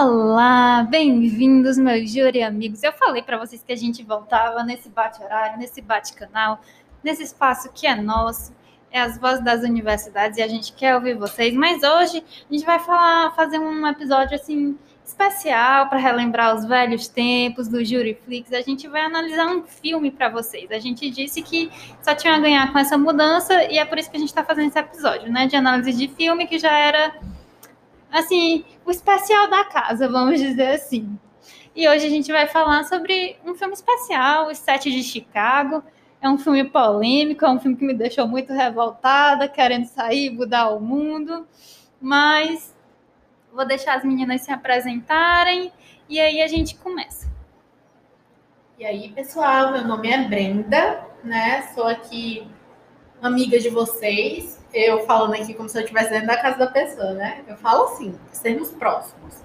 Olá, bem-vindos, meus júri amigos. Eu falei para vocês que a gente voltava nesse bate-horário, nesse bate-canal, nesse espaço que é nosso, é as vozes das universidades e a gente quer ouvir vocês. Mas hoje a gente vai falar, fazer um episódio assim especial para relembrar os velhos tempos do Juriflix. A gente vai analisar um filme para vocês. A gente disse que só tinha a ganhar com essa mudança e é por isso que a gente está fazendo esse episódio, né, de análise de filme que já era assim, o especial da casa, vamos dizer assim. E hoje a gente vai falar sobre um filme especial, Os Sete de Chicago. É um filme polêmico, é um filme que me deixou muito revoltada, querendo sair, mudar o mundo. Mas vou deixar as meninas se apresentarem e aí a gente começa. E aí, pessoal, meu nome é Brenda, né? Sou aqui amiga de vocês eu falando aqui como se eu estivesse dentro da casa da pessoa, né? Eu falo assim, sermos próximos.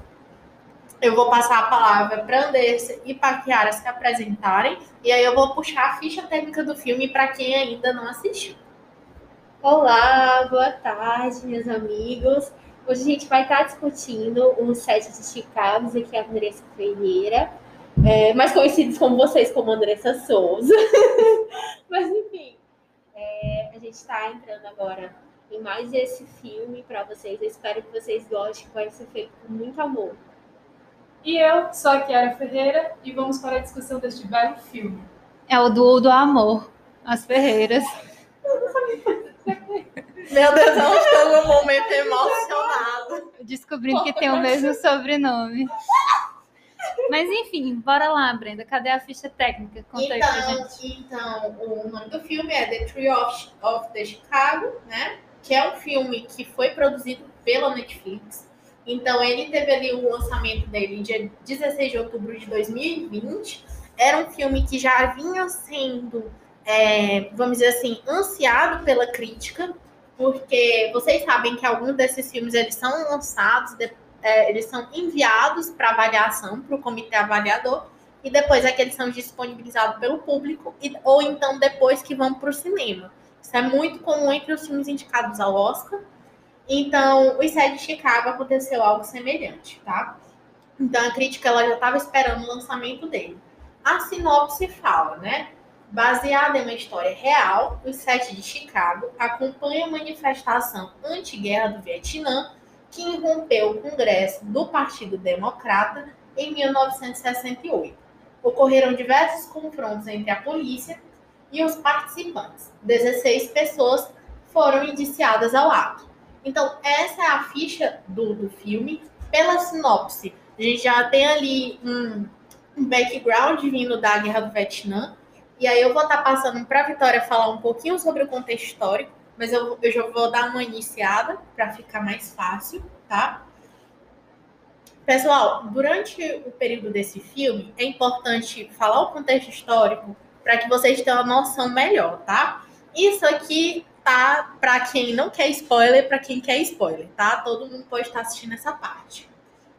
Eu vou passar a palavra para Anderson e para Kiara se apresentarem, e aí eu vou puxar a ficha técnica do filme para quem ainda não assistiu. Olá, boa tarde, meus amigos. Hoje a gente vai estar discutindo o set de Chicago, aqui é a Andressa Ferreira, é, mais conhecidos como vocês como Andressa Souza. Mas enfim, é, está entrando agora em mais esse filme para vocês. Eu espero que vocês gostem, vai ser feito com muito amor. E eu sou a Kiara Ferreira e vamos para a discussão deste belo filme. É o duo do amor, as Ferreiras. Meu Deus, eu estou num momento emocionado. Descobrindo que tem o mesmo sobrenome. Mas enfim, bora lá, Brenda. Cadê a ficha técnica? Conta então, aí pra então, gente. Então, o nome do filme é The Tree of, of the Chicago, né? Que é um filme que foi produzido pela Netflix. Então, ele teve ali o lançamento dele dia 16 de outubro de 2020. Era um filme que já vinha sendo, é, vamos dizer assim, ansiado pela crítica, porque vocês sabem que alguns desses filmes eles são lançados depois é, eles são enviados para avaliação para o comitê avaliador e depois é que eles são disponibilizados pelo público e, ou então depois que vão para o cinema. Isso é muito comum entre os filmes indicados ao Oscar. Então, o Sete de Chicago aconteceu algo semelhante, tá? Então, a crítica ela já estava esperando o lançamento dele. A sinopse fala, né? Baseada em uma história real, os Sete de Chicago acompanha a manifestação anti-guerra do Vietnã que irrompeu o Congresso do Partido Democrata em 1968. Ocorreram diversos confrontos entre a polícia e os participantes. 16 pessoas foram indiciadas ao ato. Então, essa é a ficha do, do filme. Pela sinopse, a gente já tem ali um, um background vindo da Guerra do Vietnã. E aí eu vou estar passando para a Vitória falar um pouquinho sobre o contexto histórico mas eu, eu já vou dar uma iniciada para ficar mais fácil, tá? Pessoal, durante o período desse filme, é importante falar o contexto histórico para que vocês tenham uma noção melhor, tá? Isso aqui tá para quem não quer spoiler, para quem quer spoiler, tá? Todo mundo pode estar assistindo essa parte,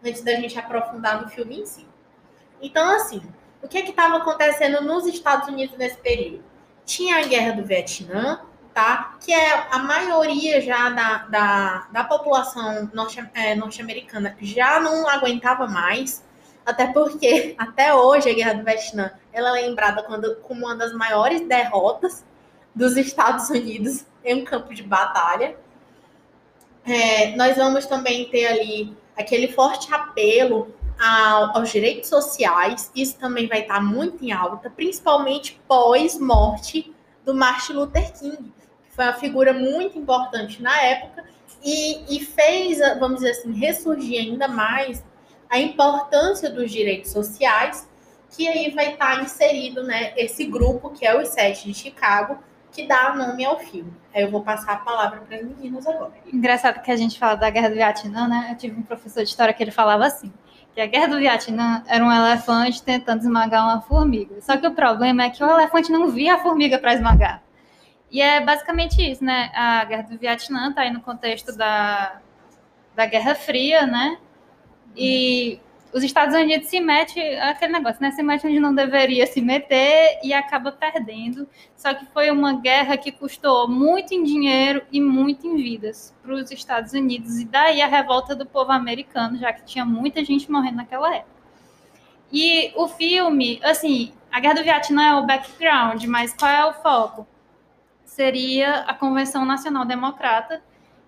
antes da gente aprofundar no filme em si. Então, assim, o que é que estava acontecendo nos Estados Unidos nesse período? Tinha a Guerra do Vietnã, tá? Que é a maioria já da, da, da população norte, é, norte-americana já não aguentava mais, até porque até hoje a Guerra do Vietnã ela é lembrada quando, como uma das maiores derrotas dos Estados Unidos em um campo de batalha. É, nós vamos também ter ali aquele forte apelo ao, aos direitos sociais, isso também vai estar muito em alta, principalmente pós-morte do Martin Luther King foi uma figura muito importante na época e, e fez, vamos dizer assim, ressurgir ainda mais a importância dos direitos sociais, que aí vai estar inserido né, esse grupo, que é o Sete de Chicago, que dá nome ao filme. Aí eu vou passar a palavra para as meninas agora. Engraçado que a gente fala da Guerra do Vietnã, né? Eu tive um professor de história que ele falava assim, que a Guerra do Vietnã era um elefante tentando esmagar uma formiga. Só que o problema é que o elefante não via a formiga para esmagar. E é basicamente isso, né? A Guerra do Vietnã está aí no contexto da, da Guerra Fria, né? E os Estados Unidos se mete aquele negócio, né? Se mete onde não deveria se meter e acaba perdendo. Só que foi uma guerra que custou muito em dinheiro e muito em vidas para os Estados Unidos. E daí a revolta do povo americano, já que tinha muita gente morrendo naquela época. E o filme, assim, a Guerra do Vietnã é o background, mas qual é o foco? Seria a Convenção Nacional Democrata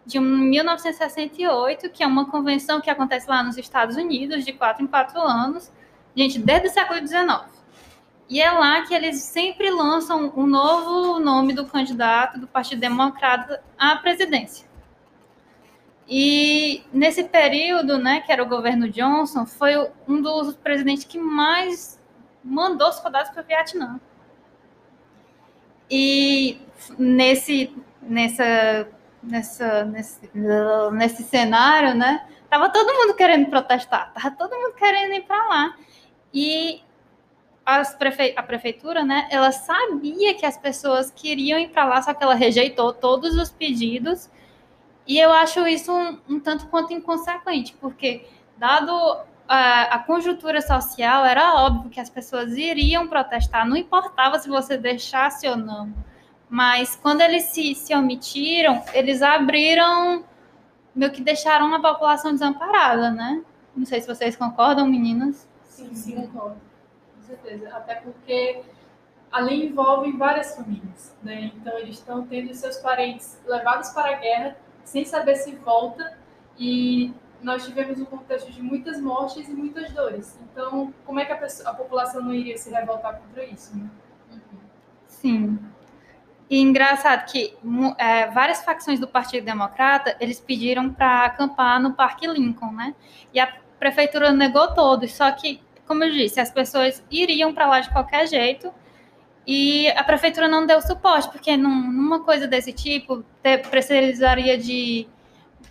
de 1968, que é uma convenção que acontece lá nos Estados Unidos, de quatro em quatro anos, gente, desde o século XIX. E é lá que eles sempre lançam um novo nome do candidato do Partido Democrata à presidência. E nesse período, né, que era o governo Johnson, foi um dos presidentes que mais mandou soldados para o Vietnã. E nesse, nessa nessa, nesse, nesse cenário, né? Tava todo mundo querendo protestar, tava todo mundo querendo ir para lá. E prefe... a prefeitura, né? Ela sabia que as pessoas queriam ir para lá, só que ela rejeitou todos os pedidos. E eu acho isso um, um tanto quanto inconsequente, porque dado a, a, conjuntura social, era óbvio que as pessoas iriam protestar, não importava se você deixasse ou não. Mas quando eles se, se omitiram, eles abriram, meio que deixaram a população desamparada, né? Não sei se vocês concordam, meninas. Sim, sim, concordo. Com certeza. Até porque ali envolve várias famílias, né? Então eles estão tendo seus parentes levados para a guerra sem saber se volta e nós tivemos um contexto de muitas mortes e muitas dores. Então, como é que a, pessoa, a população não iria se revoltar contra isso, né? Sim. E engraçado que é, várias facções do Partido Democrata, eles pediram para acampar no Parque Lincoln, né? E a prefeitura negou todos, só que, como eu disse, as pessoas iriam para lá de qualquer jeito, e a prefeitura não deu suporte, porque num, numa coisa desse tipo, precisaria de,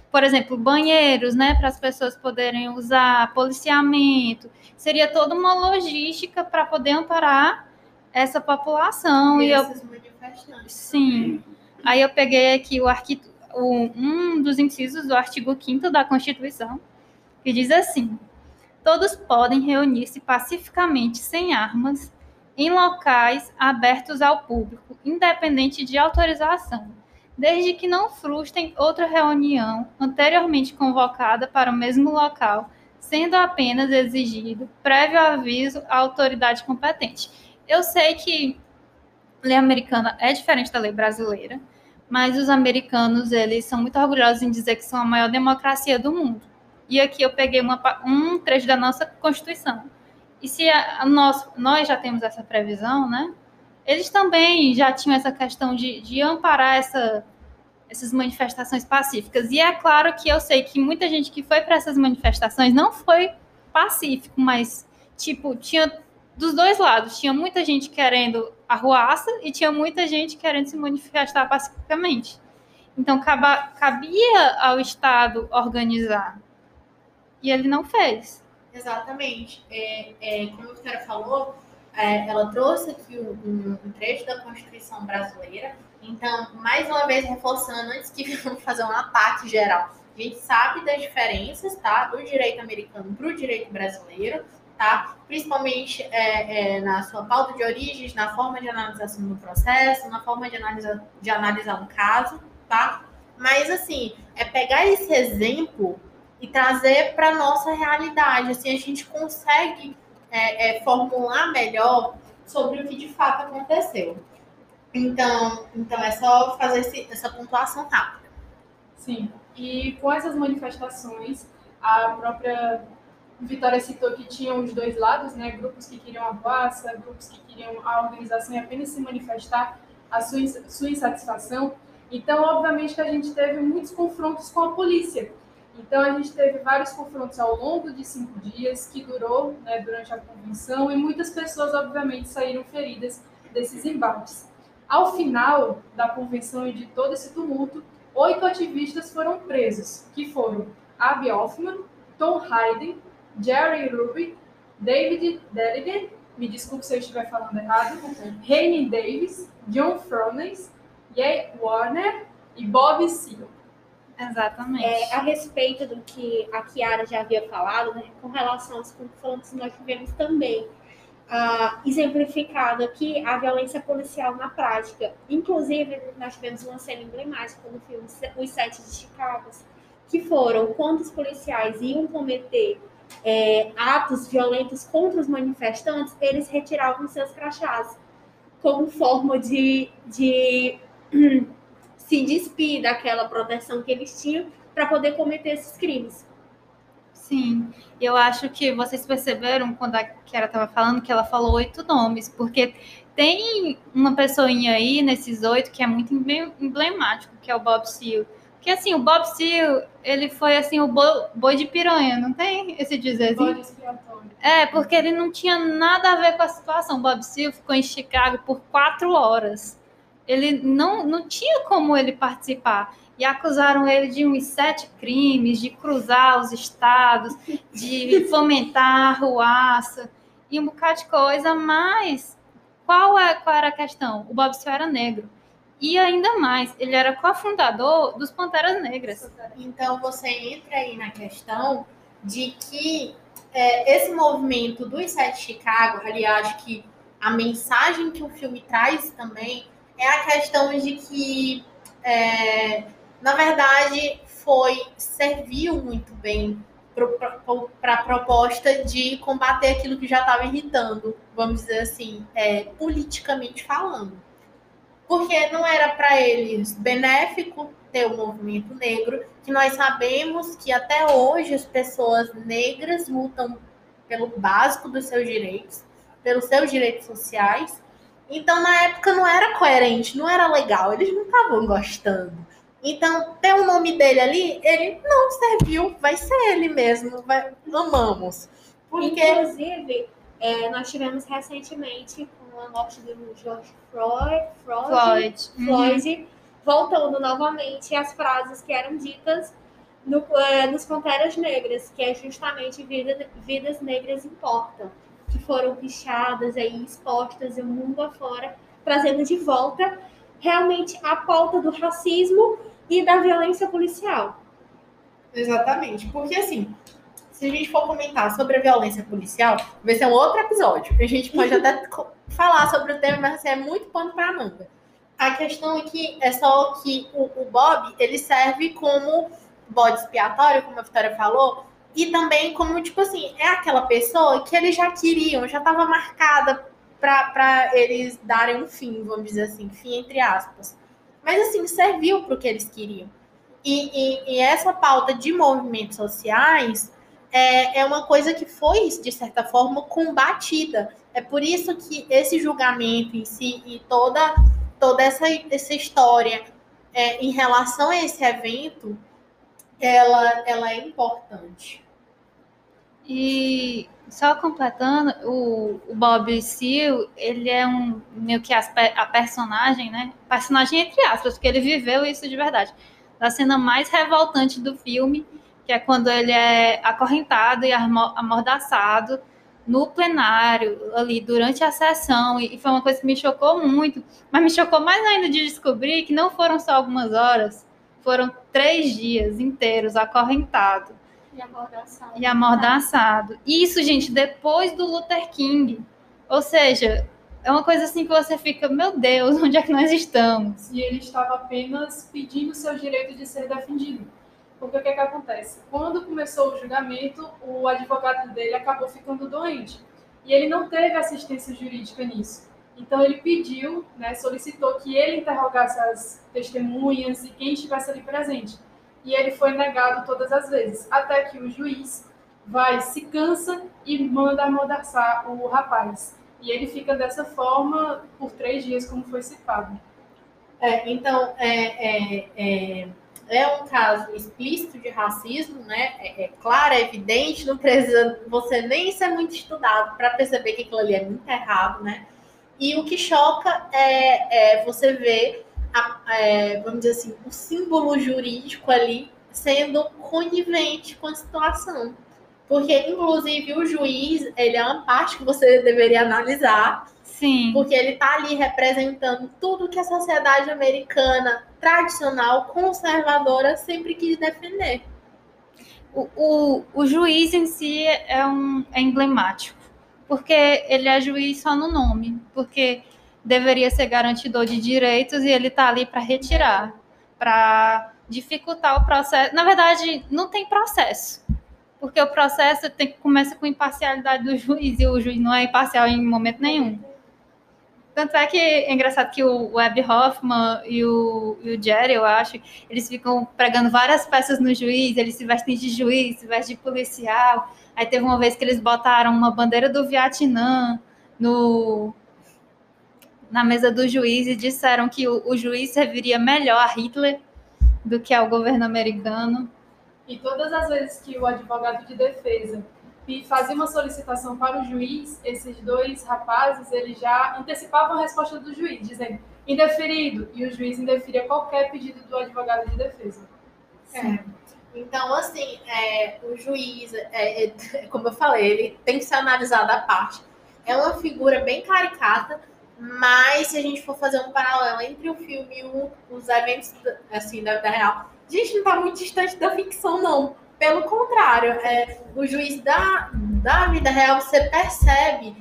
por exemplo, banheiros, né, para as pessoas poderem usar, policiamento, seria toda uma logística para poder amparar essa população. E, e eu, Sim. Aí eu peguei aqui o artigo, um dos incisos do artigo 5 da Constituição, que diz assim: todos podem reunir-se pacificamente sem armas em locais abertos ao público, independente de autorização, desde que não frustrem outra reunião anteriormente convocada para o mesmo local, sendo apenas exigido prévio aviso à autoridade competente. Eu sei que lei americana é diferente da lei brasileira, mas os americanos, eles são muito orgulhosos em dizer que são a maior democracia do mundo. E aqui eu peguei uma, um trecho da nossa Constituição. E se a, a nós, nós já temos essa previsão, né? Eles também já tinham essa questão de, de amparar essa, essas manifestações pacíficas. E é claro que eu sei que muita gente que foi para essas manifestações não foi pacífico, mas, tipo, tinha dos dois lados. Tinha muita gente querendo arruaça e tinha muita gente querendo se manifestar pacificamente. Então, cabia ao Estado organizar. E ele não fez. Exatamente. É, é, como a Vitória falou, é, ela trouxe aqui um, um, trecho da Constituição brasileira. Então, mais uma vez, reforçando, antes que vamos fazer um ataque geral, a gente sabe das diferenças tá, do direito americano para o direito brasileiro tá? Principalmente é, é, na sua pauta de origens, na forma de analisação do processo, na forma de analisar, de analisar um caso, tá? Mas, assim, é pegar esse exemplo e trazer para nossa realidade. Assim, a gente consegue é, é, formular melhor sobre o que de fato aconteceu. Então, então é só fazer esse, essa pontuação rápida. Sim, e com essas manifestações, a própria Vitória citou que tinham os dois lados, né? Grupos que queriam a voaça, grupos que queriam a organização e apenas se manifestar a sua, sua insatisfação. Então, obviamente que a gente teve muitos confrontos com a polícia. Então, a gente teve vários confrontos ao longo de cinco dias, que durou né, durante a convenção, e muitas pessoas, obviamente, saíram feridas desses embates. Ao final da convenção e de todo esse tumulto, oito ativistas foram presos, que foram Abby Hoffman, Tom Hayden, Jerry Rubin, David Deligan, me desculpe se eu estiver falando errado, Rainy Davis, John Frones, Jay Warner e Bob Seal. Exatamente. É, a respeito do que a Kiara já havia falado, né, com relação aos confrontos nós tivemos também ah, exemplificado aqui a violência policial na prática. Inclusive, nós tivemos uma cena emblemática no filme Os Sete de Chicago, que foram quando os policiais iam cometer é, atos violentos contra os manifestantes, eles retiravam seus crachás como forma de, de se despir daquela proteção que eles tinham para poder cometer esses crimes. Sim, eu acho que vocês perceberam quando a Kiara estava falando que ela falou oito nomes, porque tem uma pessoinha aí nesses oito que é muito emblemático, que é o Bob Seale. Porque assim, o Bob Seale, ele foi assim o boi de piranha, não tem esse dizerzinho? É, porque ele não tinha nada a ver com a situação. O Bob Seale ficou em Chicago por quatro horas. Ele não, não tinha como ele participar e acusaram ele de uns sete crimes, de cruzar os estados, de fomentar a ruaça e um bocado de coisa, mas qual, é, qual era a questão? O Bob Seale era negro. E ainda mais, ele era cofundador dos Panteras Negras. Então você entra aí na questão de que é, esse movimento dos Sete Chicago, aliás, que a mensagem que o filme traz também é a questão de que é, na verdade, foi serviu muito bem para a proposta de combater aquilo que já estava irritando, vamos dizer assim, é, politicamente falando. Porque não era para eles benéfico ter o movimento negro, que nós sabemos que até hoje as pessoas negras lutam pelo básico dos seus direitos, pelos seus direitos sociais. Então, na época, não era coerente, não era legal, eles não estavam gostando. Então, ter o nome dele ali, ele não serviu, vai ser ele mesmo, vai, amamos. Porque... Inclusive, é, nós tivemos recentemente com a morte do George Floyd, Floyd, Floyd, Floyd uhum. voltando novamente às frases que eram ditas no, é, nos Panteras Negras, que é justamente vida, vidas negras importam, que foram pichadas aí, expostas o mundo afora, trazendo de volta realmente a pauta do racismo e da violência policial. Exatamente, porque assim, se a gente for comentar sobre a violência policial, vai ser um outro episódio. A gente pode até falar sobre o tema, mas assim, é muito pano para manga. A questão é que é só que o, o Bob ele serve como bode expiatório, como a Vitória falou, e também como, tipo assim, é aquela pessoa que eles já queriam, já estava marcada para eles darem um fim, vamos dizer assim, fim entre aspas. Mas, assim, serviu para o que eles queriam. E, e, e, essa pauta de movimentos sociais é, é uma coisa que foi, de certa forma, combatida. É por isso que esse julgamento em si e toda, toda essa, essa história é, em relação a esse evento, ela, ela é importante. E só completando, o, o Bob Seale, ele é um meio que a, a personagem, né? Personagem entre aspas, porque ele viveu isso de verdade. Da cena mais revoltante do filme, que é quando ele é acorrentado e amordaçado no plenário, ali durante a sessão, e foi uma coisa que me chocou muito, mas me chocou mais ainda de descobrir que não foram só algumas horas, foram três dias inteiros acorrentado e amordaçado. E amordaçado. Isso, gente, depois do Luther King. Ou seja, é uma coisa assim que você fica, meu Deus, onde é que nós estamos? E ele estava apenas pedindo seu direito de ser defendido. Porque o que, é que acontece? Quando começou o julgamento, o advogado dele acabou ficando doente. E ele não teve assistência jurídica nisso. Então ele pediu, né, solicitou que ele interrogasse as testemunhas e quem estivesse ali presente e ele foi negado todas as vezes, até que o juiz vai, se cansa e manda amordaçar o rapaz. E ele fica dessa forma por três dias, como foi citado. É, então, é, é, é, é, um caso explícito de racismo, né? É, é claro, é evidente, não precisa você nem ser muito estudado para perceber que aquilo ali é muito errado, né? E o que choca é, é você ver a, é, vamos dizer assim, o símbolo jurídico ali sendo conivente com a situação. Porque, inclusive, o juiz, ele é uma parte que você deveria analisar. Sim. Porque ele tá ali representando tudo que a sociedade americana tradicional, conservadora, sempre quis defender. O, o, o juiz em si é, um, é emblemático, porque ele é juiz só no nome, porque deveria ser garantidor de direitos e ele está ali para retirar, para dificultar o processo. Na verdade, não tem processo, porque o processo tem, começa com imparcialidade do juiz e o juiz não é imparcial em momento nenhum. Tanto é que é engraçado que o Webb Hoffman e o, e o Jerry, eu acho, eles ficam pregando várias peças no juiz, eles se vestem de juiz, se vestem de policial. Aí teve uma vez que eles botaram uma bandeira do Vietnã no, na mesa do juiz e disseram que o, o juiz serviria melhor a Hitler do que ao governo americano. E todas as vezes que o advogado de defesa e fazia uma solicitação para o juiz, esses dois rapazes, eles já antecipavam a resposta do juiz, dizendo indeferido, e o juiz indeferia qualquer pedido do advogado de defesa. É. Então, assim, é, o juiz, é, é, como eu falei, ele tem que ser analisado à parte. É uma figura bem caricata, mas se a gente for fazer um paralelo entre o filme e o, os eventos assim, da vida real, a gente não está muito distante da ficção, não. Pelo contrário, é, o juiz da, da vida real, você percebe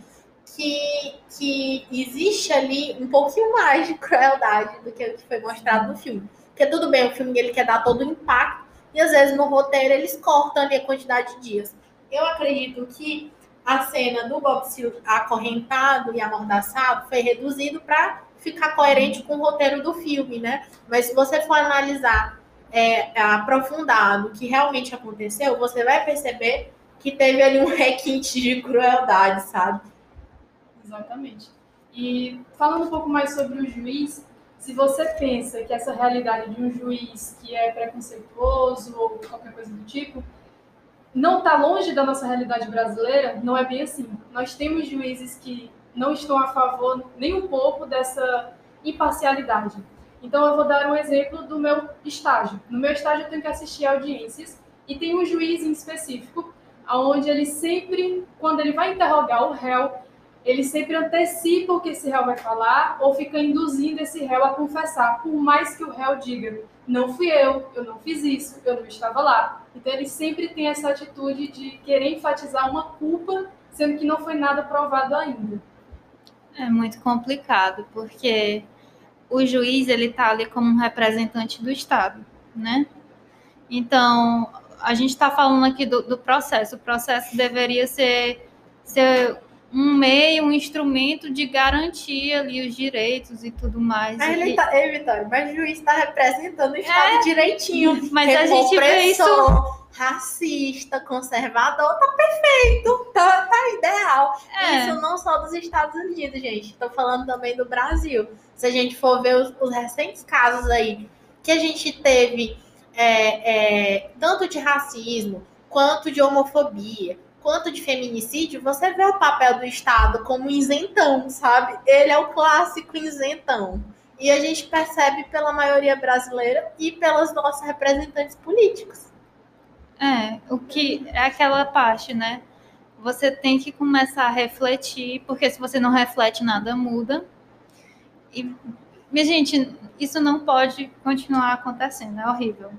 que, que existe ali um pouquinho mais de crueldade do que o que foi mostrado no filme. Porque tudo bem, o filme ele quer dar todo o impacto, e às vezes no roteiro eles cortam ali a quantidade de dias. Eu acredito que a cena do Bob Seale acorrentado e amordaçado foi reduzido para ficar coerente com o roteiro do filme, né? Mas se você for analisar é, aprofundado o que realmente aconteceu, você vai perceber que teve ali um requinte de crueldade, sabe? Exatamente. E falando um pouco mais sobre o juiz, se você pensa que essa realidade de um juiz que é preconceituoso ou qualquer coisa do tipo, não está longe da nossa realidade brasileira, não é bem assim. Nós temos juízes que não estão a favor nem um pouco dessa imparcialidade. Então, eu vou dar um exemplo do meu estágio. No meu estágio, eu tenho que assistir audiências e tem um juiz em específico, onde ele sempre, quando ele vai interrogar o réu, ele sempre antecipa o que esse réu vai falar ou fica induzindo esse réu a confessar, por mais que o réu diga: não fui eu, eu não fiz isso, eu não estava lá. Então, ele sempre tem essa atitude de querer enfatizar uma culpa, sendo que não foi nada provado ainda. É muito complicado, porque o juiz ele está ali como um representante do Estado, né? Então, a gente está falando aqui do, do, processo. O processo deveria ser, ser um meio, um instrumento de garantir ali os direitos e tudo mais. Mas ele tá, ei, Vitória, mas o juiz está representando o Estado é, direitinho. Mas a gente vê isso racista, conservador, tá perfeito, tá, tá ideal. É. Isso não só dos Estados Unidos, gente. Estou falando também do Brasil. Se a gente for ver os, os recentes casos aí que a gente teve é, é, tanto de racismo quanto de homofobia, quanto de feminicídio, você vê o papel do Estado como isentão, sabe? Ele é o clássico isentão. E a gente percebe pela maioria brasileira e pelos nossos representantes políticos. É, o que é aquela parte, né? Você tem que começar a refletir, porque se você não reflete, nada muda. E, minha gente, isso não pode continuar acontecendo, é horrível.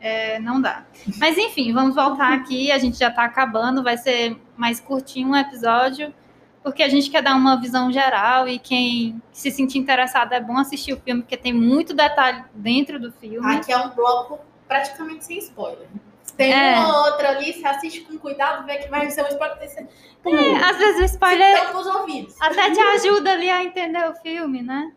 É, não dá. Mas enfim, vamos voltar aqui. A gente já está acabando, vai ser mais curtinho um episódio, porque a gente quer dar uma visão geral e quem se sentir interessado é bom assistir o filme, porque tem muito detalhe dentro do filme. Aqui é um bloco praticamente sem spoiler. Tem é. uma outra ali, você assiste com cuidado, vê que vai ser um spoiler. É, às vezes o spoiler os ouvidos. até te ajuda ali a entender o filme, né?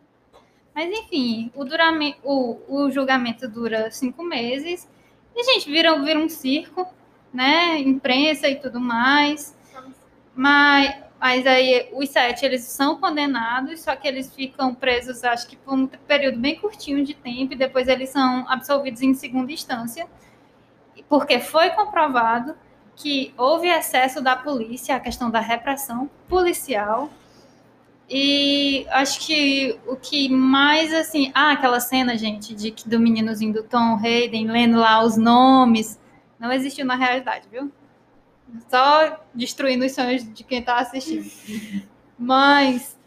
Mas enfim, o, duramento, o, o julgamento dura cinco meses. E, gente, vira, vira um circo, né? Imprensa e tudo mais. Mas, mas aí os sete, eles são condenados, só que eles ficam presos, acho que por um período bem curtinho de tempo, e depois eles são absolvidos em segunda instância porque foi comprovado que houve excesso da polícia, a questão da repressão policial. E acho que o que mais assim, ah, aquela cena, gente, de que do meninozinho do Tom Hayden lendo lá os nomes, não existiu na realidade, viu? Só destruindo os sonhos de quem está assistindo. Mas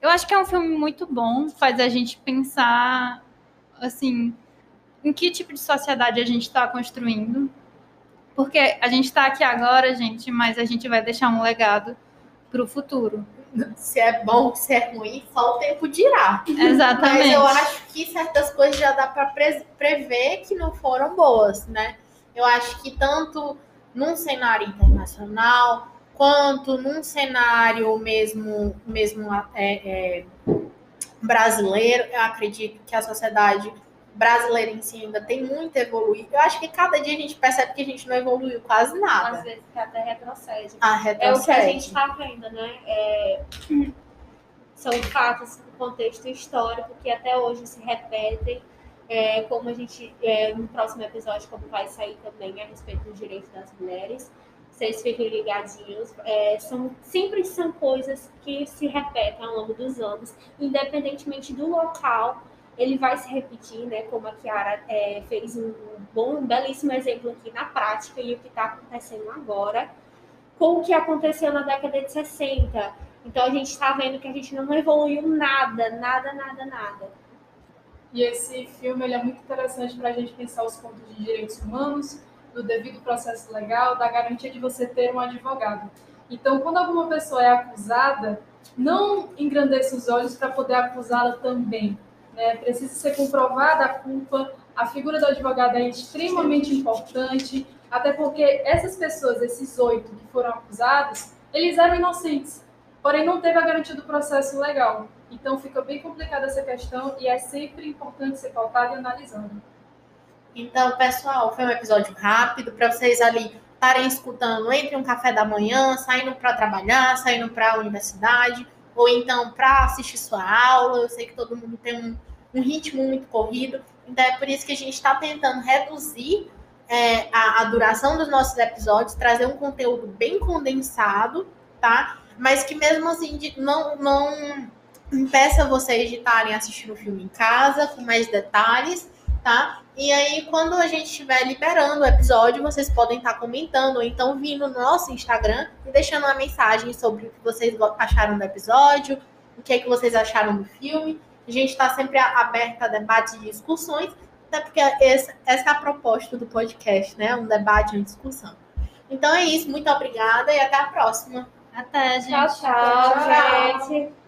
eu acho que é um filme muito bom, faz a gente pensar, assim, em que tipo de sociedade a gente está construindo. Porque a gente está aqui agora, gente, mas a gente vai deixar um legado para o futuro. Se é bom, se é ruim, só o tempo dirá. Exatamente. Mas eu acho que certas coisas já dá para prever que não foram boas, né? Eu acho que tanto num cenário internacional quanto num cenário mesmo, mesmo é, é, brasileiro, eu acredito que a sociedade brasileira em si ainda tem muito a evoluir. Eu acho que cada dia a gente percebe que a gente não evoluiu quase nada. Às vezes até retrocede. Ah, retrocede. É o que a gente está vendo, né? É... São fatos do contexto histórico que até hoje se repetem. É, como a gente, é, no próximo episódio, como vai sair também a respeito dos direitos das mulheres, vocês fiquem ligadinhos. É, são, sempre são coisas que se repetem ao longo dos anos, independentemente do local ele vai se repetir, né? Como a Kiara é, fez um bom, um belíssimo exemplo aqui na prática e o que está acontecendo agora, com o que aconteceu na década de 60. Então a gente está vendo que a gente não evoluiu nada, nada, nada, nada. E esse filme ele é muito interessante para a gente pensar os pontos de direitos humanos, do devido processo legal, da garantia de você ter um advogado. Então, quando alguma pessoa é acusada, não engrandeça os olhos para poder acusá-la também né? precisa ser comprovada a culpa. A figura do advogado é extremamente importante, até porque essas pessoas, esses oito que foram acusados, eles eram inocentes, porém não teve a garantia do processo legal. Então fica bem complicada essa questão e é sempre importante ser pautado e analisando. Então, pessoal, foi um episódio rápido para vocês ali estarem escutando entre um café da manhã, saindo para trabalhar, saindo para a universidade, ou então para assistir sua aula. Eu sei que todo mundo tem um, um ritmo muito corrido, então é por isso que a gente está tentando reduzir é, a, a, duração dos nossos episódios, trazer um conteúdo bem condensado, tá? Mas que mesmo assim não, não impeça vocês de estarem assistindo o filme em casa, com mais detalhes, tá? E aí, quando a gente estiver liberando o episódio, vocês podem estar comentando, ou então vindo no nosso Instagram e deixando uma mensagem sobre o que vocês acharam do episódio, o que é que vocês acharam do filme. A gente está sempre aberta a debates e discussões, até porque essa, essa é a proposta do podcast, né? Um debate, uma discussão. Então é isso, muito obrigada e até a próxima. Até, gente. tchau, tchau, tchau. gente.